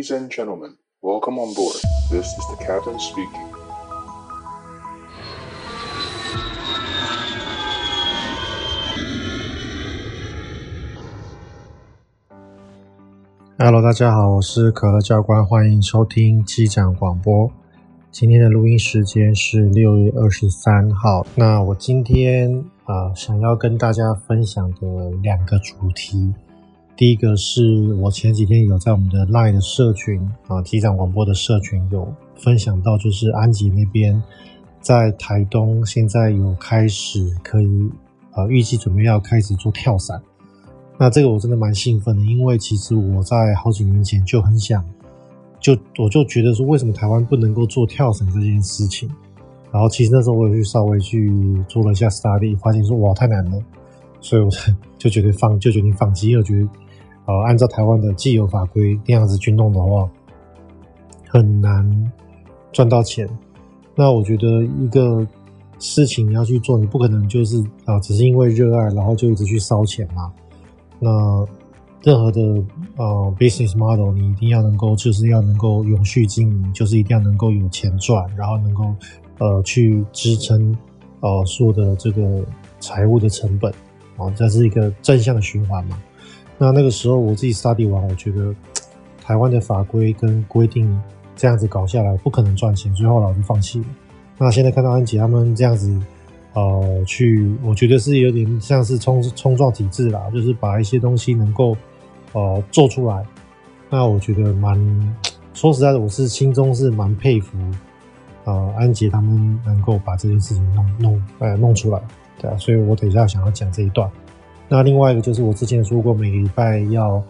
Ladies and gentlemen, welcome on board. This is the captain speaking. Hello，大家好，我是可乐教官，欢迎收听机长广播。今天的录音时间是六月二十三号。那我今天啊、呃，想要跟大家分享的两个主题。第一个是我前几天有在我们的 LINE 的社群啊，机长广播的社群有分享到，就是安吉那边在台东现在有开始可以呃预计准备要开始做跳伞。那这个我真的蛮兴奋的，因为其实我在好几年前就很想，就我就觉得说，为什么台湾不能够做跳伞这件事情？然后其实那时候我也去稍微去做了一下 study，发现说哇太难了，所以我就决定放，就决定放弃，因为我觉得。呃，按照台湾的既有法规那样子去弄的话，很难赚到钱。那我觉得一个事情你要去做，你不可能就是啊、只是因为热爱，然后就一直去烧钱嘛。那任何的呃 business model，你一定要能够，就是要能够永续经营，就是一定要能够有钱赚，然后能够呃去支撑呃所有的这个财务的成本啊、这是一个正向的循环嘛。那那个时候我自己 study 完，我觉得 台湾的法规跟规定这样子搞下来不可能赚钱，所以后来我就放弃了。那现在看到安杰他们这样子，呃，去，我觉得是有点像是冲冲撞体制啦，就是把一些东西能够呃做出来。那我觉得蛮 说实在的，我是心中是蛮佩服呃安杰他们能够把这件事情弄弄呃弄出来，对啊，所以我等一下想要讲这一段。那另外一个就是我之前说过，每个礼拜要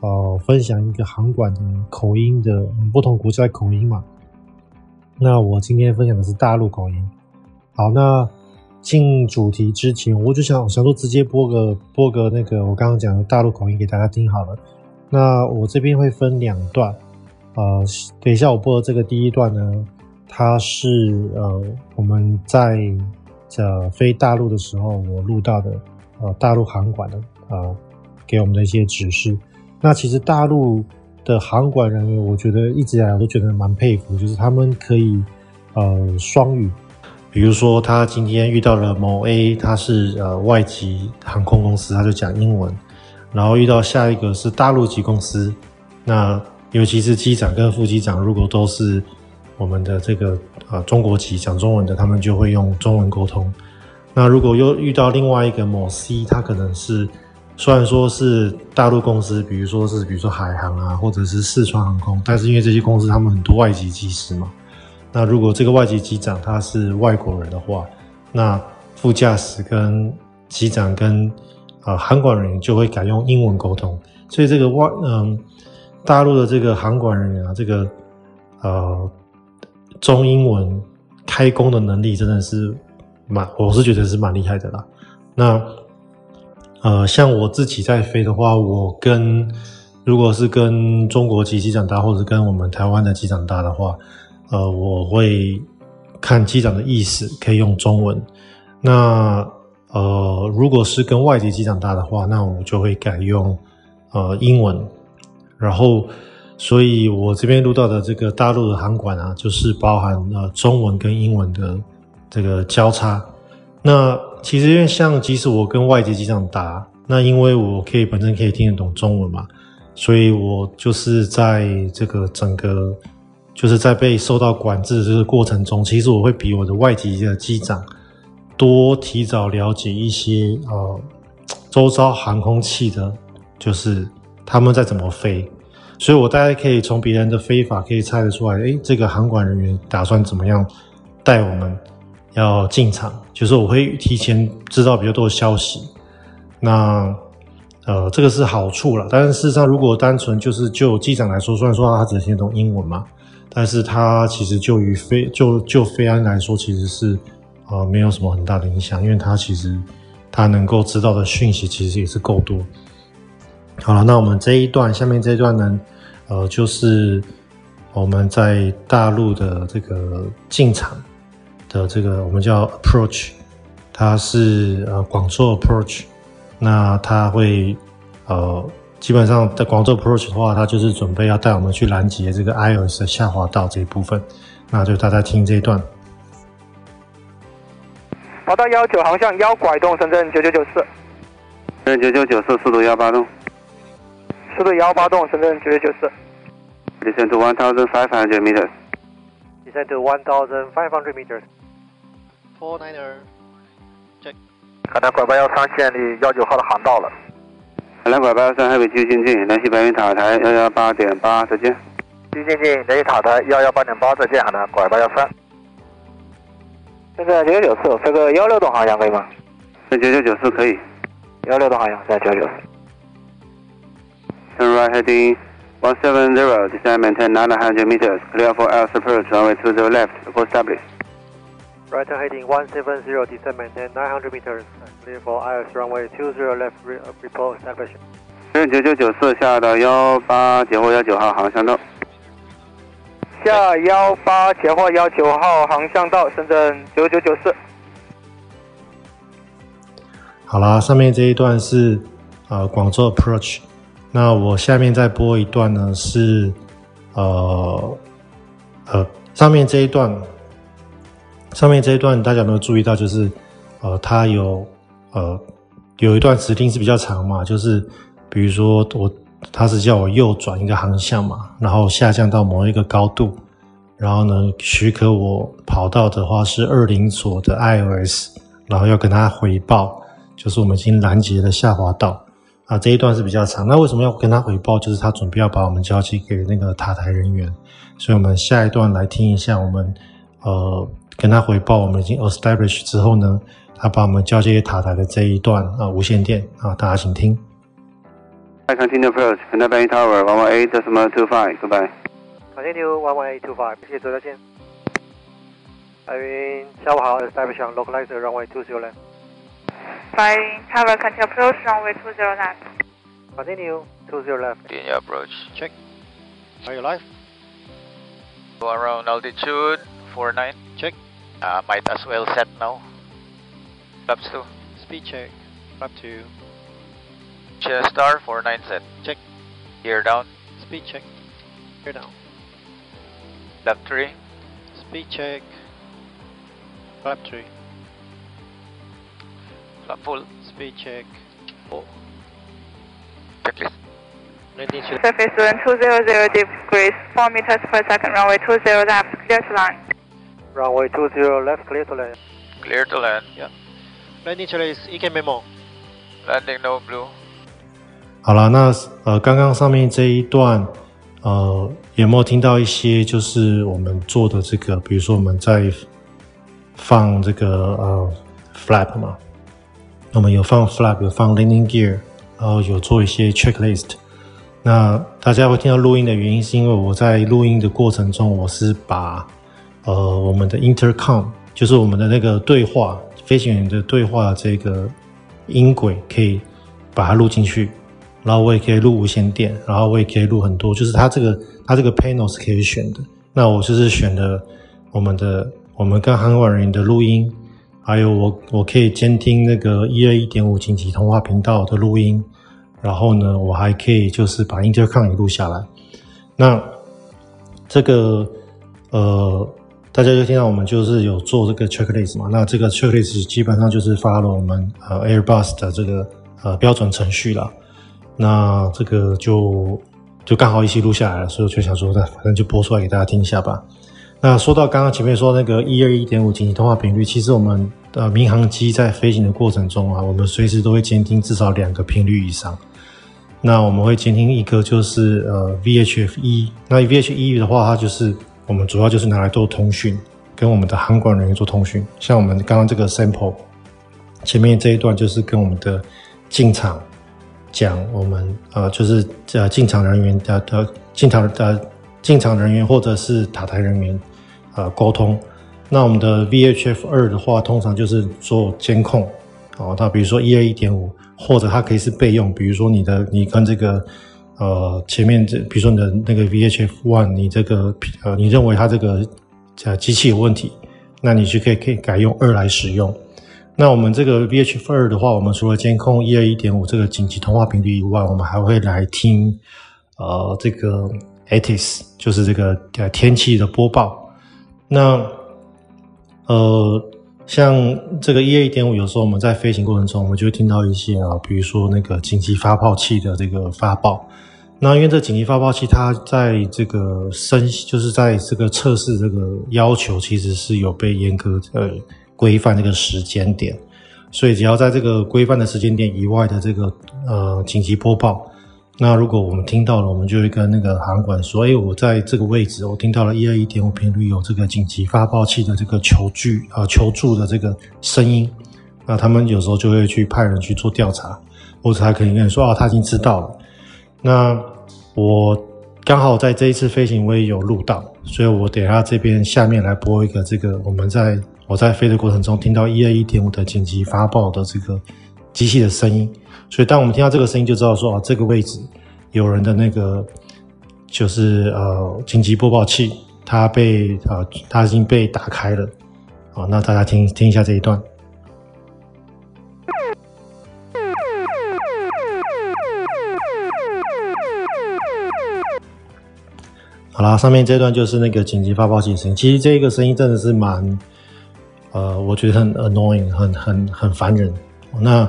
呃分享一个航管的口音的不同国家的口音嘛。那我今天分享的是大陆口音。好，那进主题之前，我就想想说直接播个播个那个我刚刚讲的大陆口音给大家听好了。那我这边会分两段，呃，等一下我播的这个第一段呢，它是呃我们在呃飞大陆的时候我录到的。呃，大陆航管的呃，给我们的一些指示。那其实大陆的航管人员，我觉得一直以来我都觉得蛮佩服，就是他们可以呃双语。比如说，他今天遇到了某 A，他是呃外籍航空公司，他就讲英文；然后遇到下一个是大陆籍公司，那尤其是机长跟副机长，如果都是我们的这个呃中国籍讲中文的，他们就会用中文沟通。那如果又遇到另外一个某 C，他可能是虽然说是大陆公司，比如说是比如说海航啊，或者是四川航空，但是因为这些公司他们很多外籍机师嘛，那如果这个外籍机长他是外国人的话，那副驾驶跟机长跟呃航管人员就会改用英文沟通，所以这个外嗯大陆的这个航管人员啊，这个呃中英文开工的能力真的是。蛮，我是觉得是蛮厉害的啦。那，呃，像我自己在飞的话，我跟如果是跟中国籍机长搭，或者跟我们台湾的机长搭的话，呃，我会看机长的意思，可以用中文。那，呃，如果是跟外籍机长搭的话，那我就会改用呃英文。然后，所以我这边录到的这个大陆的航管啊，就是包含呃中文跟英文的。这个交叉，那其实因为像即使我跟外籍机长打，那因为我可以本身可以听得懂中文嘛，所以我就是在这个整个就是在被受到管制的这个过程中，其实我会比我的外籍的机长多提早了解一些呃周遭航空器的，就是他们在怎么飞，所以我大概可以从别人的飞法可以猜得出来，诶，这个航管人员打算怎么样带我们。要进场，就是我会提前知道比较多的消息。那呃，这个是好处了。但是事实上，如果单纯就是就机长来说，虽然说他只听懂英文嘛，但是他其实就于飞就就飞安来说，其实是呃没有什么很大的影响，因为他其实他能够知道的讯息其实也是够多。好了，那我们这一段下面这一段呢，呃，就是我们在大陆的这个进场。的这个我们叫 approach，它是呃广州 approach，那它会呃基本上在广州 approach 的话，它就是准备要带我们去拦截这个 iOS 的下滑道这一部分。那就大家听这一段。跑道幺九航向幺拐洞，深圳九九九四。深圳九九九四，速度幺八洞。速度幺八洞，深圳九九九四。Descend to one thousand five hundred meters. Descend to one thousand five hundred meters. Four niner. Check. 海南拐八幺三，建立幺九号的航道了。海南拐八幺三，海北继续进近，联系白云塔台幺幺八点八，再见。继续进近，联系塔台幺幺八点八，再见。海南拐八幺三。现在九九九四，飞个幺六栋航向可以吗？在九九九四可以。幺六洞航向，现在九九九四。Turn right heading one seven zero, descend maintain nine hundred meters, clear for ILS approach, runway two zero left, report established. Right heading one seven zero, descend maintain nine hundred meters, clear for ILS runway two zero left, report established. 深圳九九九四下到幺八截获幺九号航向道。下幺八截获幺九号航向道，深圳九九九四。好啦，上面这一段是呃广州 approach，那我下面再播一段呢是呃呃上面这一段，上面这一段大家有没有注意到？就是呃它有呃有一段指令是比较长嘛，就是比如说我。它是叫我右转一个航向嘛，然后下降到某一个高度，然后呢许可我跑道的话是二零左的 iOS，然后要跟他回报，就是我们已经拦截了下滑道啊，这一段是比较长。那为什么要跟他回报？就是他准备要把我们交接给那个塔台人员，所以我们下一段来听一下，我们呃跟他回报我们已经 establish 之后呢，他把我们交接给塔台的这一段啊无线电啊，大家请听。I continue approach, Hanoi Bank Tower, one one eight decimal two five, goodbye. Continue one one eight two five，谢谢，再见。白云下午好，establish on localizer runway two zero left。by tower, continue approach runway 20 left. Continue, 20 left. Continue approach. Check. Are you live? Go around altitude, 49. Check. Uh, might as well set now. Flaps 2. Speed check. Flap 2. Chest star, 49 set. Check. Gear down. Speed check. Gear down. Flap 3. Speed check. Flap 3. Full. Speed check. Four. Checklist. Landing to Surface wind 200 degrees, 4 meters per second, runway 20 left, clear to land. runway two zero left, clear to land. Clear to land. Yeah. Landing checklist, EK memo. Landing no blue. 好了，那呃，刚刚上面这一段，呃，有没有听到一些就是我们做的这个，比如说我们在放这个呃 flap 嘛，我们有放 flap，有放 landing gear，然后有做一些 checklist。那大家会听到录音的原因，是因为我在录音的过程中，我是把呃我们的 intercom，就是我们的那个对话，飞行员的对话这个音轨，可以把它录进去。然后我也可以录无线电，然后我也可以录很多，就是它这个它这个 panel 是可以选的。那我就是选的我们的我们跟韩国人的录音，还有我我可以监听那个一二一点五紧急通话频道的录音，然后呢，我还可以就是把 intercom 也录下来。那这个呃，大家就听到我们就是有做这个 checklist 嘛，那这个 checklist 基本上就是发了我们呃 Airbus 的这个呃标准程序了。那这个就就刚好一起录下来了，所以我就想说，那反正就播出来给大家听一下吧。那说到刚刚前面说那个一二一点五紧急通话频率，其实我们的民航机在飞行的过程中啊，我们随时都会监听至少两个频率以上。那我们会监听一个就是呃 VHF 一，那 VHF 一的话，它就是我们主要就是拿来做通讯，跟我们的航管人员做通讯。像我们刚刚这个 sample 前面这一段就是跟我们的进场。讲我们呃，就是呃进场人员的的进场的进场人员或者是塔台人员呃沟通。那我们的 VHF 二的话，通常就是做监控哦。那比如说一二一点五，或者它可以是备用，比如说你的你跟这个呃前面这，比如说你的那个 VHF one，你这个呃你认为它这个呃机器有问题，那你就可以可以改用二来使用。那我们这个 VHF 二的话，我们除了监控一二一点五这个紧急通话频率以外，我们还会来听呃这个 ATIS，就是这个呃天气的播报。那呃像这个一二一点五，有时候我们在飞行过程中，我们就会听到一些啊，比如说那个紧急发报器的这个发报。那因为这紧急发报器，它在这个升，就是在这个测试这个要求，其实是有被严格呃规范这个时间点，所以只要在这个规范的时间点以外的这个呃紧急播报，那如果我们听到了，我们就会跟那个航管说，哎，我在这个位置，我听到了一二一点五频率有这个紧急发报器的这个求救啊、求助的这个声音，那他们有时候就会去派人去做调查，或者他可以跟你说啊，他已经知道了。那我刚好在这一次飞行我也有录到，所以我等一下这边下面来播一个这个我们在我在飞的过程中听到一二一点五的紧急发报的这个机器的声音，所以当我们听到这个声音就知道说啊，这个位置有人的那个就是呃紧急播报器它被啊它已经被打开了，好，那大家听听一下这一段。好啦，上面这段就是那个紧急发报器的声音。其实这个声音真的是蛮，呃，我觉得很 annoying，很很很烦人。那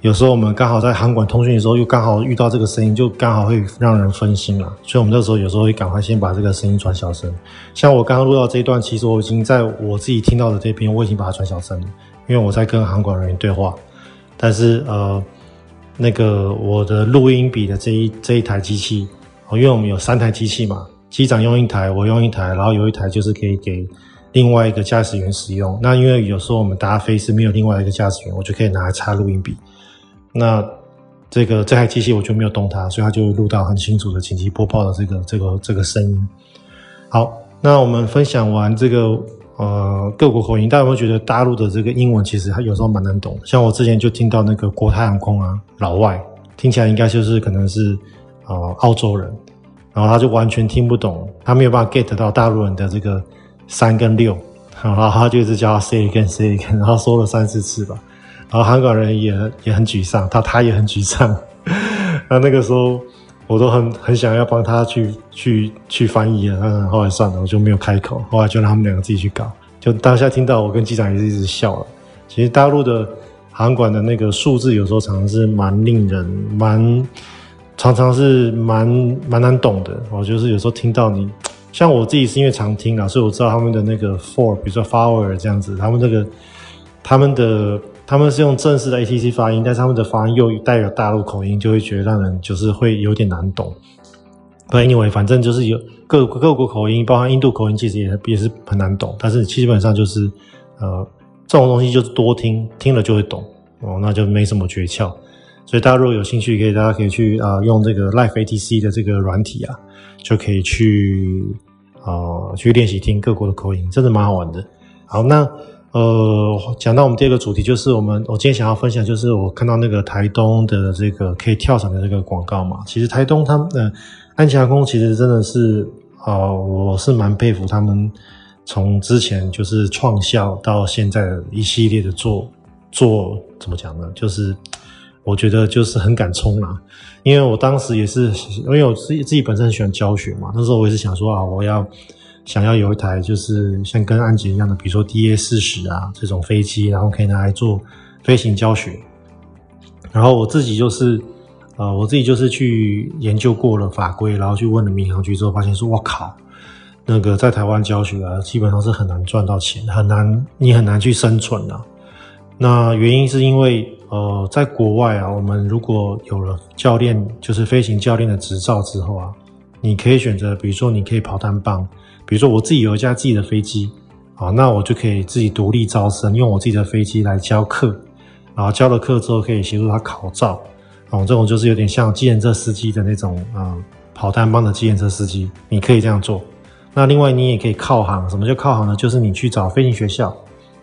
有时候我们刚好在航管通讯的时候，又刚好遇到这个声音，就刚好会让人分心了。所以我们这时候有时候会赶快先把这个声音转小声。像我刚刚录到这一段，其实我已经在我自己听到的这边，我已经把它转小声了，因为我在跟航管人员对话。但是呃，那个我的录音笔的这一这一台机器，因为我们有三台机器嘛。机长用一台，我用一台，然后有一台就是可以给另外一个驾驶员使用。那因为有时候我们搭飞是没有另外一个驾驶员，我就可以拿来插录音笔。那这个这台机器我就没有动它，所以它就录到很清楚的紧急播报的这个这个这个声音。好，那我们分享完这个呃各国口音，大家有没有觉得大陆的这个英文其实它有时候蛮难懂？像我之前就听到那个国泰航空啊，老外听起来应该就是可能是呃澳洲人。然后他就完全听不懂，他没有办法 get 到大陆人的这个三跟六，然后他就一直叫他 say again say again，然后说了三四次吧。然后韩国人也也很沮丧，他他也很沮丧。那那个时候我都很很想要帮他去去去翻译了，但后来算了，我就没有开口。后来就让他们两个自己去搞。就当下听到我跟机长也是一直笑了。其实大陆的航管的那个数字有时候常常是蛮令人蛮。常常是蛮蛮难懂的，我就是有时候听到你，像我自己是因为常听啊，所以我知道他们的那个 four，比如说 four 这样子，他们那个他们的他们是用正式的 ATC 发音，但是他们的发音又带有大陆口音，就会觉得让人就是会有点难懂。But anyway，反正就是有各各国口音，包含印度口音，其实也也是很难懂。但是基本上就是呃这种东西就是多听，听了就会懂哦，那就没什么诀窍。所以大家如果有兴趣，可以大家可以去啊、用这个 Life ATC 的这个软体啊，就可以去啊、去练习听各国的口音，真的蛮好玩的。好，那呃讲到我们第二个主题，就是我们我今天想要分享，就是我看到那个台东的这个可以跳伞的这个广告嘛。其实台东他们的安琪航空其实真的是、呃，我是蛮佩服他们从之前就是创校到现在的一系列的做做怎么讲呢？就是。我觉得就是很敢冲啦，因为我当时也是，因为我自己自己本身很喜欢教学嘛，那时候我也是想说啊，我要想要有一台就是像跟安吉一样的，比如说 DA 四十啊这种飞机，然后可以拿来做飞行教学。然后我自己就是，呃，我自己就是去研究过了法规，然后去问了民航局之后，发现说，我靠，那个在台湾教学啊，基本上是很难赚到钱，很难，你很难去生存的。那原因是因为。呃，在国外啊，我们如果有了教练，就是飞行教练的执照之后啊，你可以选择，比如说你可以跑单帮，比如说我自己有一架自己的飞机，啊，那我就可以自己独立招生，用我自己的飞机来教课，然后教了课之后可以协助他考照，啊，这种就是有点像计程车司机的那种啊，跑单帮的计程车司机，你可以这样做。那另外你也可以靠航，什么叫靠航呢？就是你去找飞行学校，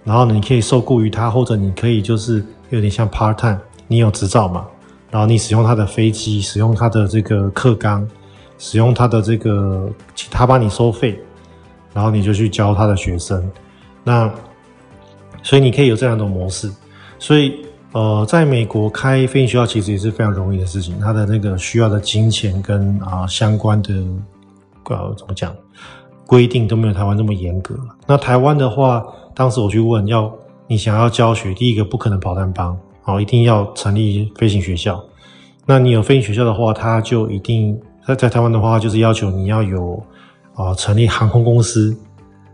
然后，你可以受雇于他，或者你可以就是。有点像 part time，你有执照嘛？然后你使用他的飞机，使用他的这个课纲，使用他的这个，他帮你收费，然后你就去教他的学生。那所以你可以有这样的模式。所以呃，在美国开飞行学校其实也是非常容易的事情，它的那个需要的金钱跟啊、相关的呃怎么讲规定都没有台湾那么严格。那台湾的话，当时我去问要你想要教学，第一个不可能跑单帮，好、哦，一定要成立飞行学校。那你有飞行学校的话，他就一定在在台湾的话，就是要求你要有啊、成立航空公司。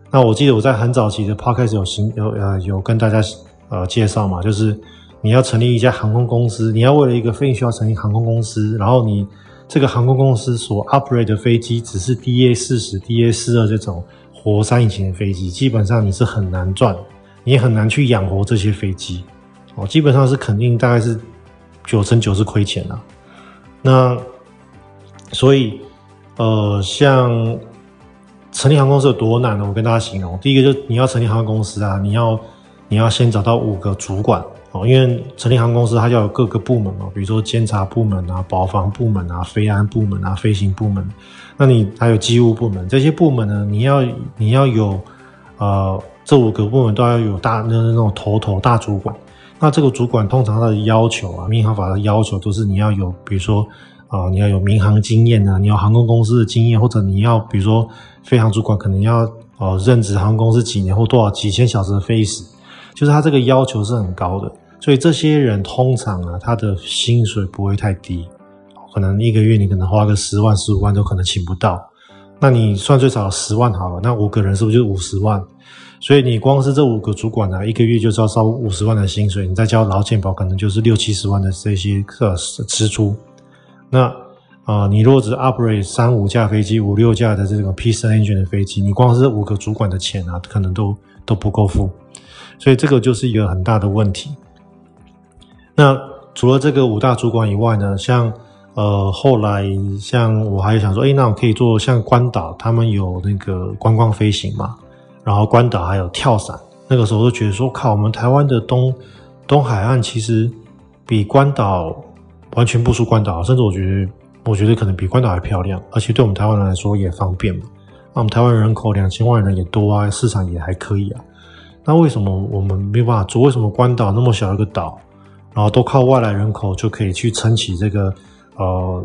那我记得我在很早期的 podcast 有行有呃有跟大家呃介绍嘛，就是你要成立一家航空公司，你要为了一个飞行需要成立航空公司，然后你这个航空公司所 operate 的飞机只是 DA 四十、DA 四二这种活塞引擎的飞机，基本上你是很难赚，你很难去养活这些飞机哦，基本上是肯定大概是。九成九是亏钱的，那所以呃，像成立航空公司有多难呢？我跟大家形容，第一个就是你要成立航空公司啊，你要你要先找到五个主管哦，因为成立航空公司它要有各个部门嘛，比如说监察部门啊、保防部门啊、飞安部门啊、飞行部门，那你还有机务部门，这些部门呢，你要你要有呃，这五个部门都要有大那那种头头大主管。那这个主管通常他的要求啊，民航法的要求都是你要有，比如说啊、你要有民航经验啊，你要航空公司的经验，或者你要比如说飞航主管可能要呃任职航空公司几年或多少几千小时的飞时，就是他这个要求是很高的，所以这些人通常啊，他的薪水不会太低，可能一个月你可能花个十万十五万都可能请不到，那你算最少十万好了，那五个人是不是就五十万？所以你光是这五个主管呢、啊，一个月就是要烧五十万的薪水，你再交劳健保，可能就是六七十万的这些呃支出。那啊、你如果只 operate 三五架飞机、五六架的这种 piston engine 的飞机，你光是五个主管的钱啊，可能都都不够付。所以这个就是一个很大的问题。那除了这个五大主管以外呢，像呃后来像我还想说，诶，那我可以做像关岛，他们有那个观光飞行嘛？然后关岛还有跳伞，那个时候就觉得说，靠，我们台湾的东东海岸其实比关岛完全不输关岛，甚至我觉得，我觉得可能比关岛还漂亮，而且对我们台湾人来说也方便嘛。那我们台湾人口两千万人也多啊，市场也还可以啊。那为什么我们没有办法做？为什么关岛那么小一个岛，然后都靠外来人口就可以去撑起这个呃，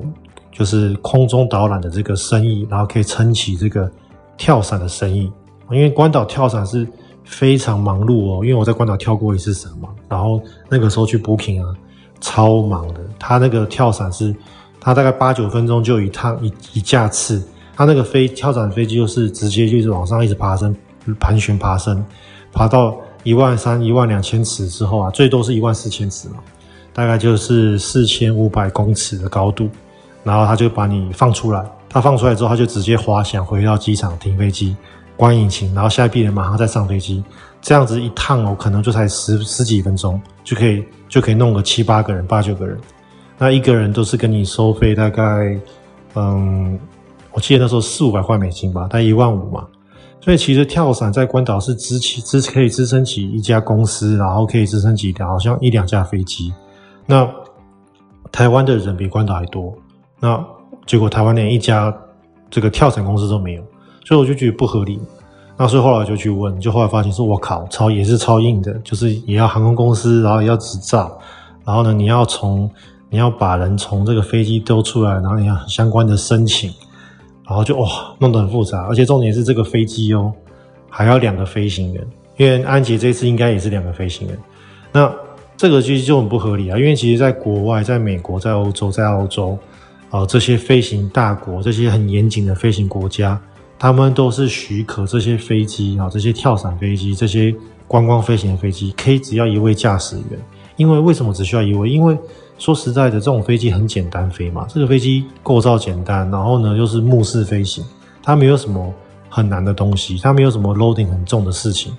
就是空中导览的这个生意，然后可以撑起这个跳伞的生意？因为关岛跳伞是非常忙碌哦，因为我在关岛跳过一次伞嘛，然后那个时候去 booking 啊，超忙的。他那个跳伞是，他大概八九分钟就一趟一一架次，他那个飞跳伞飞机就是直接就是往上一直爬升，盘旋爬升，爬到一万三、一万两千尺之后啊，最多是一万四千尺嘛，大概就是四千五百公尺的高度，然后他就把你放出来，他放出来之后他就直接滑翔回到机场停飞机。关引擎，然后下一批人马上再上飞机，这样子一趟哦，可能就才十十几分钟就可以就可以弄个七八个人、八九个人。那一个人都是跟你收费大概，嗯，我记得那时候四五百块美金吧，大概一万五嘛。所以其实跳伞在关岛是支起支可以支撑起一家公司，然后可以支撑起好像一两架飞机。那台湾的人比关岛还多，那结果台湾连一家这个跳伞公司都没有。所以我就觉得不合理，那所以后来就去问，就后来发现说，我靠，超也是超硬的，就是也要航空公司，然后也要执照，然后呢，你要从你要把人从这个飞机丢出来，然后你要相关的申请，然后就哇弄得很复杂，而且重点是这个飞机哦，还要两个飞行员，因为安捷这次应该也是两个飞行员，那这个其实就很不合理啊，因为其实在国外，在美国，在欧洲，在澳洲，啊、呃，这些飞行大国，这些很严谨的飞行国家。他们都是许可这些飞机啊，这些跳伞飞机、这些观光飞行的飞机，可以只要一位驾驶员。因为为什么只需要一位？因为说实在的，这种飞机很简单飞嘛。这个飞机构造简单，然后呢又是目视飞行，它没有什么很难的东西，它没有什么 loading 很重的事情。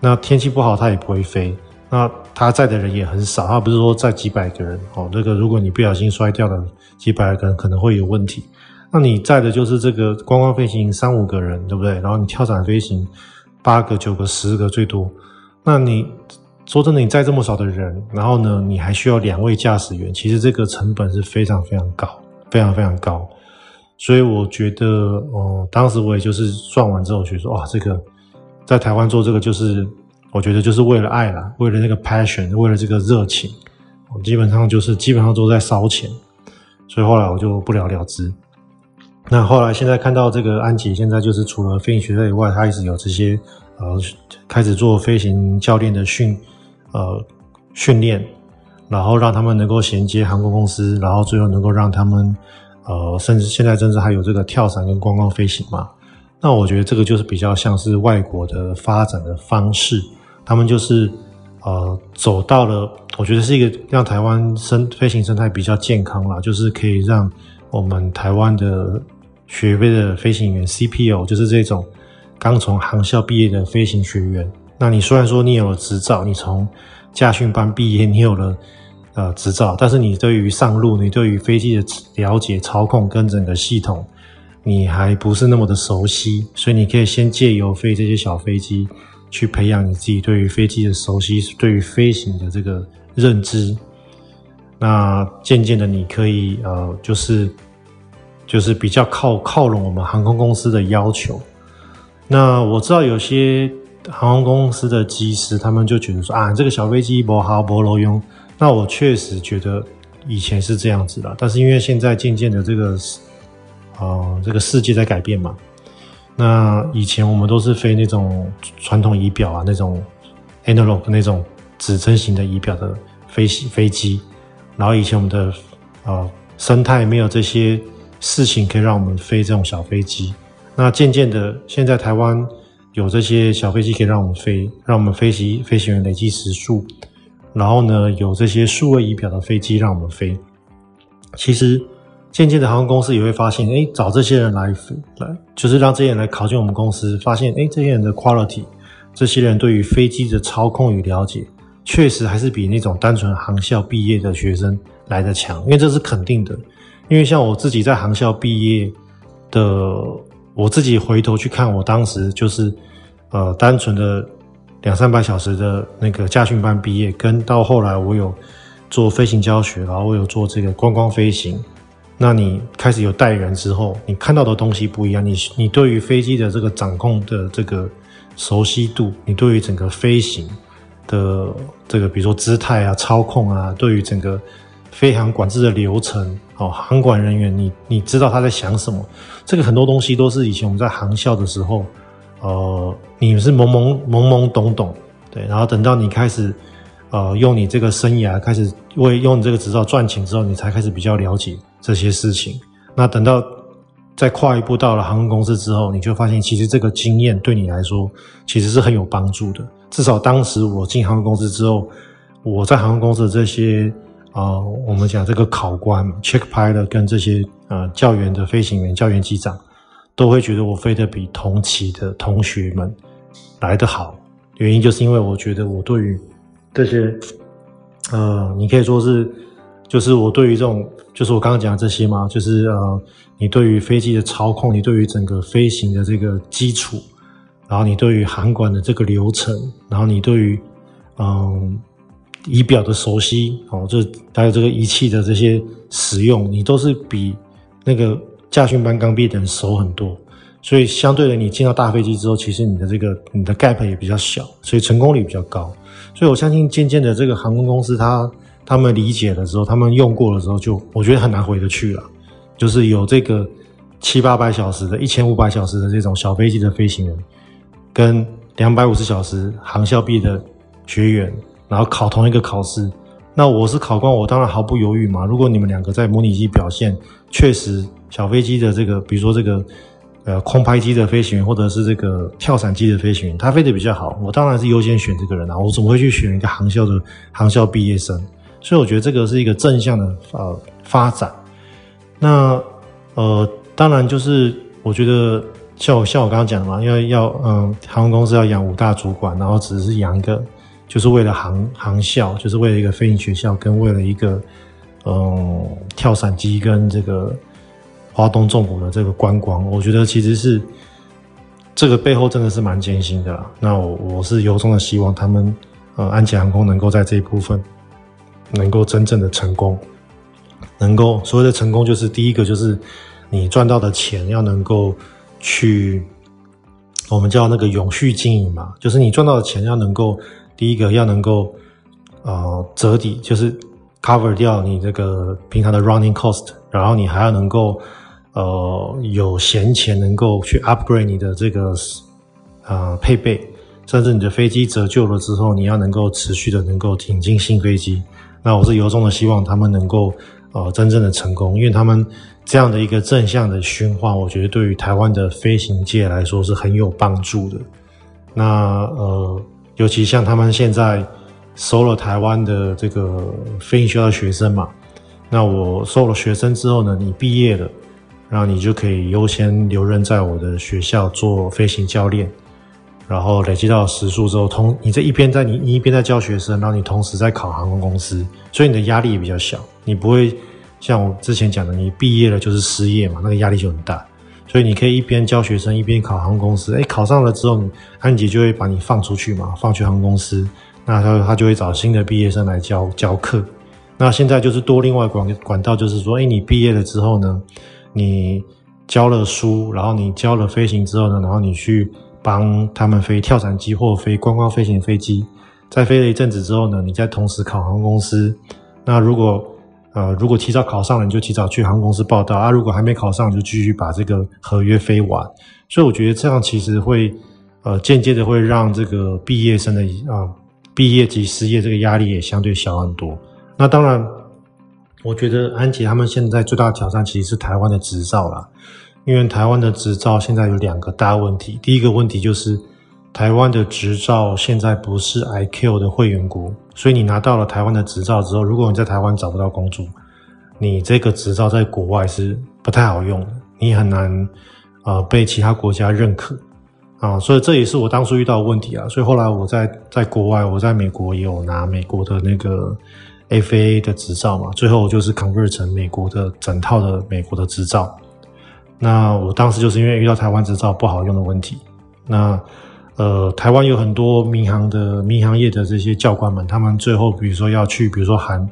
那天气不好，它也不会飞。那它载的人也很少，它不是说载几百个人哦。这个如果你不小心摔掉了几百个人，可能会有问题。那你载的就是这个观光飞行三五个人，对不对？然后你跳伞飞行八个、九个、十个最多。那你说真的，你载这么少的人，然后呢，你还需要两位驾驶员，其实这个成本是非常非常高，非常非常高。所以我觉得，哦、当时我也就是算完之后，觉得说，哇，这个在台湾做这个就是我觉得就是为了爱啦，为了那个 passion，为了这个热情，我基本上就是基本上都在烧钱，所以后来我就不了了之。那后来现在看到这个安吉，现在就是除了飞行学校以外，他一直有这些呃开始做飞行教练的训呃训练，然后让他们能够衔接航空公司，然后最后能够让他们呃甚至现在甚至还有这个跳伞跟观光飞行嘛。那我觉得这个就是比较像是外国的发展的方式。他们就是，呃，走到了，我觉得是一个让台湾生飞行生态比较健康啦，就是可以让我们台湾的学飞的飞行员 CPO，就是这种刚从航校毕业的飞行学员。那你虽然说你有了执照，你从驾训班毕业，你有了呃执照，但是你对于上路，你对于飞机的了解、操控跟整个系统，你还不是那么的熟悉，所以你可以先借由飞这些小飞机。去培养你自己对于飞机的熟悉，对于飞行的这个认知。那渐渐的，你可以呃，就是就是比较靠靠拢我们航空公司的要求。那我知道有些航空公司的机师，他们就觉得说啊，这个小飞机不好不路用。那我确实觉得以前是这样子的，但是因为现在渐渐的这个呃这个世界在改变嘛。那以前我们都是飞那种传统仪表啊，那种 analog 那种指针型的仪表的飞行飞机，然后以前我们的呃生态没有这些事情可以让我们飞这种小飞机。那渐渐的，现在台湾有这些小飞机可以让我们飞，让我们飞行飞行员累积时数，然后呢，有这些数位仪表的飞机让我们飞。其实。渐渐的，航空公司也会发现，哎，找这些人来来，就是让这些人来考进我们公司，发现，哎，这些人的 quality，这些人对于飞机的操控与了解，确实还是比那种单纯航校毕业的学生来的强，因为这是肯定的。因为像我自己在航校毕业的，我自己回头去看，我当时就是，呃，单纯的两三百小时的那个驾训班毕业，跟到后来我有做飞行教学，然后我有做这个观光飞行。那你开始有带人之后，你看到的东西不一样。你你对于飞机的这个掌控的这个熟悉度，你对于整个飞行的这个，比如说姿态啊、操控啊，对于整个飞航管制的流程，哦，航管人员，你你知道他在想什么？这个很多东西都是以前我们在航校的时候，呃，你是懵懵懵懵懂懂，对，然后等到你开始。呃，用你这个生涯开始为用你这个执照赚钱之后，你才开始比较了解这些事情。那等到再跨一步到了航空公司之后，你就发现其实这个经验对你来说其实是很有帮助的。至少当时我进航空公司之后，我在航空公司的这些、呃，我们讲这个考官 check pilot 跟这些呃教员的飞行员、教员机长，都会觉得我飞得比同期的同学们来得好。原因就是因为我觉得我对于这些，呃，你可以说是，就是我对于这种，就是我刚刚讲的这些嘛，就是呃，你对于飞机的操控，你对于整个飞行的这个基础，然后你对于航管的这个流程，然后你对于嗯仪表的熟悉，哦，就还有这个仪器的这些使用，你都是比那个驾训班刚毕业的人熟很多。所以相对的，你进到大飞机之后，其实你的这个你的 gap 也比较小，所以成功率比较高。所以我相信，渐渐的这个航空公司他他们理解的时候，他们用过的时候，就我觉得很难回得去了。就是有这个七八百小时的、一千五百小时的这种小飞机的飞行员，跟两百五十小时航校毕业的学员，然后考同一个考试。那我是考官，我当然毫不犹豫嘛。如果你们两个在模拟机表现确实小飞机的这个，比如说这个。呃，空拍机的飞行员，或者是这个跳伞机的飞行员，他飞得比较好，我当然是优先选这个人啊。我怎么会去选一个航校的航校毕业生？所以我觉得这个是一个正向的呃发展。那呃，当然就是我觉得像我像我刚刚讲的嘛，要要嗯、航空公司要养五大主管，然后只是养一个，就是为了航航校，就是为了一个飞行学校，跟为了一个嗯、跳伞机跟这个。华东重谷的这个观光，我觉得其实是这个背后真的是蛮艰辛的啦。那我我是由衷的希望他们呃安捷航空能够在这一部分能够真正的成功，能够所谓的成功就是第一个就是你赚到的钱要能够去我们叫那个永续经营嘛，就是你赚到的钱要能够第一个要能够呃折抵，就是 cover 掉你这个平常的 running cost，然后你还要能够呃有闲钱能够去 upgrade 你的这个呃配备，甚至你的飞机折旧了之后，你要能够持续的能够引进新飞机。那我是由衷的希望他们能够呃真正的成功，因为他们。这样的一个正向的循环，我觉得对于台湾的飞行界来说是很有帮助的。那呃，尤其像他们现在收了台湾的这个飞行学校的学生嘛，那我收了学生之后呢，你毕业了，然后你就可以优先留任在我的学校做飞行教练，然后累积到时数之后，同你这一边在你一边在教学生，然后你同时在考航空公司，所以你的压力也比较小，你不会。像我之前讲的，你毕业了就是失业嘛，那个压力就很大，所以你可以一边教学生，一边考航空公司。哎，考上了之后，安吉就会把你放出去嘛，放去航空公司，那他他就会找新的毕业生来教教课。那现在就是多另外管管道，就是说，哎，你毕业了之后呢，你教了书，然后你教了飞行之后呢，然后你去帮他们飞跳伞机或飞观光飞行飞机，在飞了一阵子之后呢，你再同时考航空公司。那如果呃，如果提早考上了，你就提早去航空公司报到啊；如果还没考上，就继续把这个合约飞完。所以我觉得这样其实会，呃，间接的会让这个毕业生的啊、毕业及失业这个压力也相对小很多。那当然，我觉得安捷他们现在最大的挑战其实是台湾的执照啦，因为台湾的执照现在有两个大问题，第一个问题就是。台湾的执照现在不是 IQ 的会员国，所以你拿到了台湾的执照之后，如果你在台湾找不到工作，你这个执照在国外是不太好用的，你很难呃被其他国家认可啊，所以这也是我当初遇到的问题啊。所以后来我在在国外，我在美国也有拿美国的那个 FAA 的执照嘛，最后就是 convert 成美国的整套的美国的执照。那我当时就是因为遇到台湾执照不好用的问题，那。呃，台湾有很多民航的民航业的这些教官们，他们最后比如说要去，比如说韩，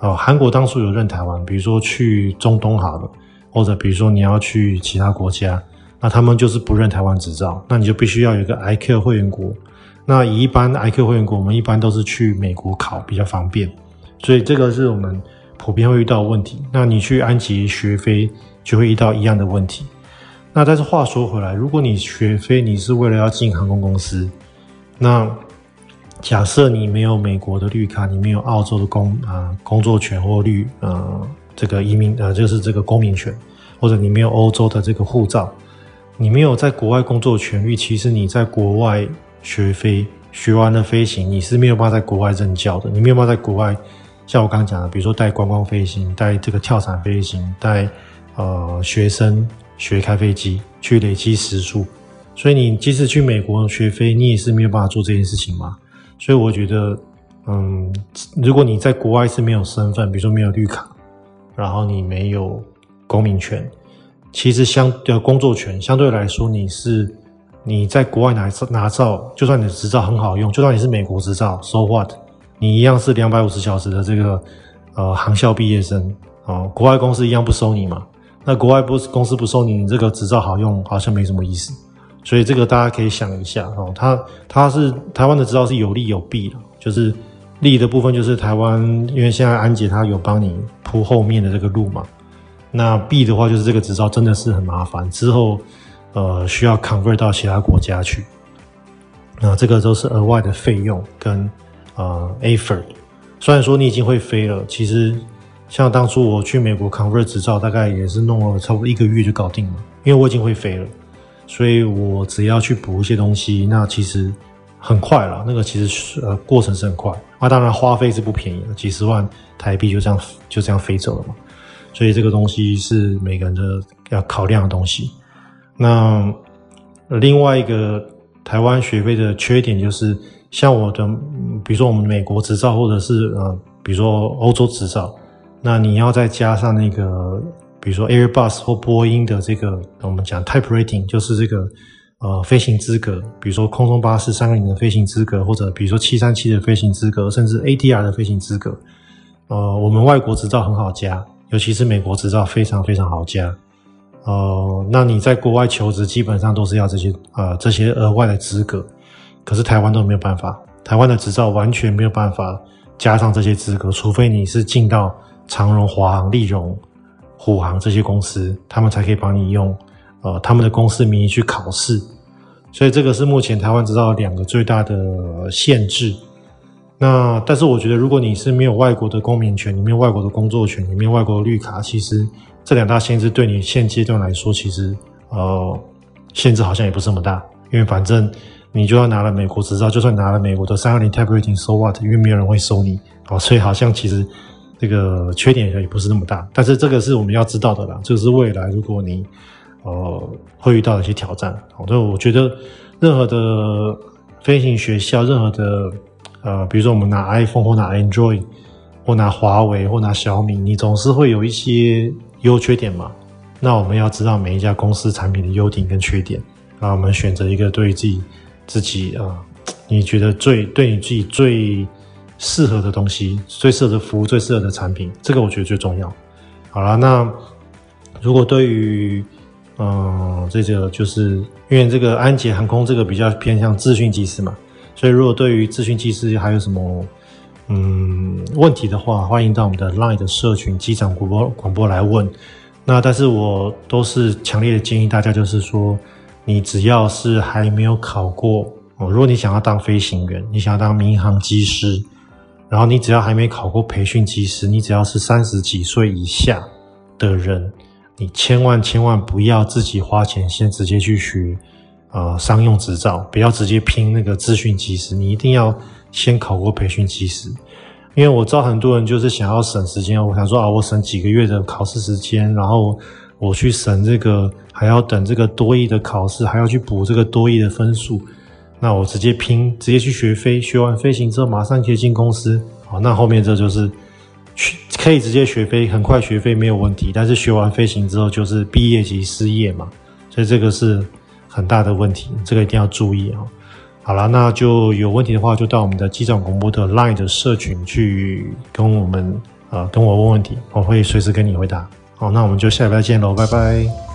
呃，韩国当初有认台湾，比如说去中东好了，或者比如说你要去其他国家，那他们就是不认台湾执照，那你就必须要有一个 ICAO 会员国。那以一般 ICAO 会员国，我们一般都是去美国考比较方便，所以这个是我们普遍会遇到的问题。那你去安吉学飞就会遇到一样的问题。那但是话说回来，如果你学飞，你是为了要进航空公司，那假设你没有美国的绿卡，你没有澳洲的工啊、工作权或绿呃这个移民呃就是这个公民权，或者你没有欧洲的这个护照，你没有在国外工作权利，其实你在国外学飞学完了飞行，你是没有办法在国外任教的，你没有办法在国外像我刚刚讲的，比如说带观光飞行、带这个跳伞飞行、带呃学生。学开飞机去累积时数，所以你即使去美国学飞，你也是没有办法做这件事情嘛。所以我觉得，嗯，如果你在国外是没有身份，比如说没有绿卡，然后你没有公民权，其实相的工作权相对来说，你是你在国外拿拿照，就算你的执照很好用，就算你是美国执照，so what，你一样是两百五十小时的这个呃航校毕业生啊，国外公司一样不收你嘛。那国外不是公司不收你，你这个执照好用，好像没什么意思，所以这个大家可以想一下哦。它它是台湾的执照是有利有弊的，就是利的部分就是台湾，因为现在安捷它有帮你铺后面的这个路嘛。那弊的话就是这个执照真的是很麻烦，之后呃需要 convert 到其他国家去，那这个都是额外的费用跟呃 effort。虽然说你已经会飞了，其实。像当初我去美国 convert 执照，大概也是弄了差不多一个月就搞定了，因为我已经会飞了，所以我只要去补一些东西，那其实很快了。那个其实呃过程是很快，那当然花费是不便宜的，几十万台币就这样就这样飞走了嘛。所以这个东西是每个人的要考量的东西。那另外一个台湾学费的缺点就是，像我的，比如说我们美国执照，或者是呃，比如说欧洲执照。那你要再加上那个，比如说 Airbus 或波音的这个，我们讲 Type Rating，就是这个呃飞行资格，比如说空中巴士三个零的飞行资格，或者比如说七三七的飞行资格，甚至 ATR 的飞行资格。呃，我们外国执照很好加，尤其是美国执照非常非常好加。呃，那你在国外求职基本上都是要这些呃这些额外的资格，可是台湾都没有办法，台湾的执照完全没有办法加上这些资格，除非你是进到长荣、华航、立荣、虎航这些公司，他们才可以帮你用呃他们的公司名义去考试，所以这个是目前台湾执照两个最大的限制。那但是我觉得，如果你是没有外国的公民权，你没有外国的工作权，你没有外国的绿卡，其实。这两大限制对你现阶段来说，其实呃限制好像也不是那么大，因为反正你就要拿了美国执照，就算拿了美国的三二零 Type Rating，So what？因为没有人会收你，哦，所以好像其实这个缺点也不是那么大。但是这个是我们要知道的啦，这个是未来如果你呃会遇到的一些挑战。好，所以我觉得任何的飞行学校，任何的呃，比如说我们拿 iPhone 或拿 Android 或拿华为或拿小米，你总是会有一些。优缺点嘛，那我们要知道每一家公司产品的优点跟缺点，啊，我们选择一个对自己自己啊、你觉得最对你自己最适合的东西，最适合的服务，最适合的产品，这个我觉得最重要。好了，那如果对于嗯、这个就是因为这个安捷航空这个比较偏向资讯机师嘛，所以如果对于资讯机师还有什么？嗯，问题的话，欢迎到我们的 Line 的社群机长广播广播来问。那但是我都是强烈的建议大家，就是说，你只要是还没有考过哦，如果你想要当飞行员，你想要当民航机师，然后你只要还没考过培训机师，你只要是三十几岁以下的人，你千万千万不要自己花钱先直接去学呃商用执照，不要直接拼那个资讯机师，你一定要。先考过培训机师，因为我知道很多人就是想要省时间，我想说啊，我省几个月的考试时间，然后我去省这个，还要等这个多益的考试，还要去补这个多益的分数，那我直接拼，直接去学飞，学完飞行之后马上可以进公司，好，那后面这就是可以直接学飞，很快学飞没有问题，但是学完飞行之后就是毕业即失业嘛，所以这个是很大的问题，这个一定要注意啊。好了，那就有问题的话，就到我们的机长广播的 Line 的社群去跟我们呃跟我问问题，我会随时跟你回答。好，那我们就下礼拜见喽，拜拜。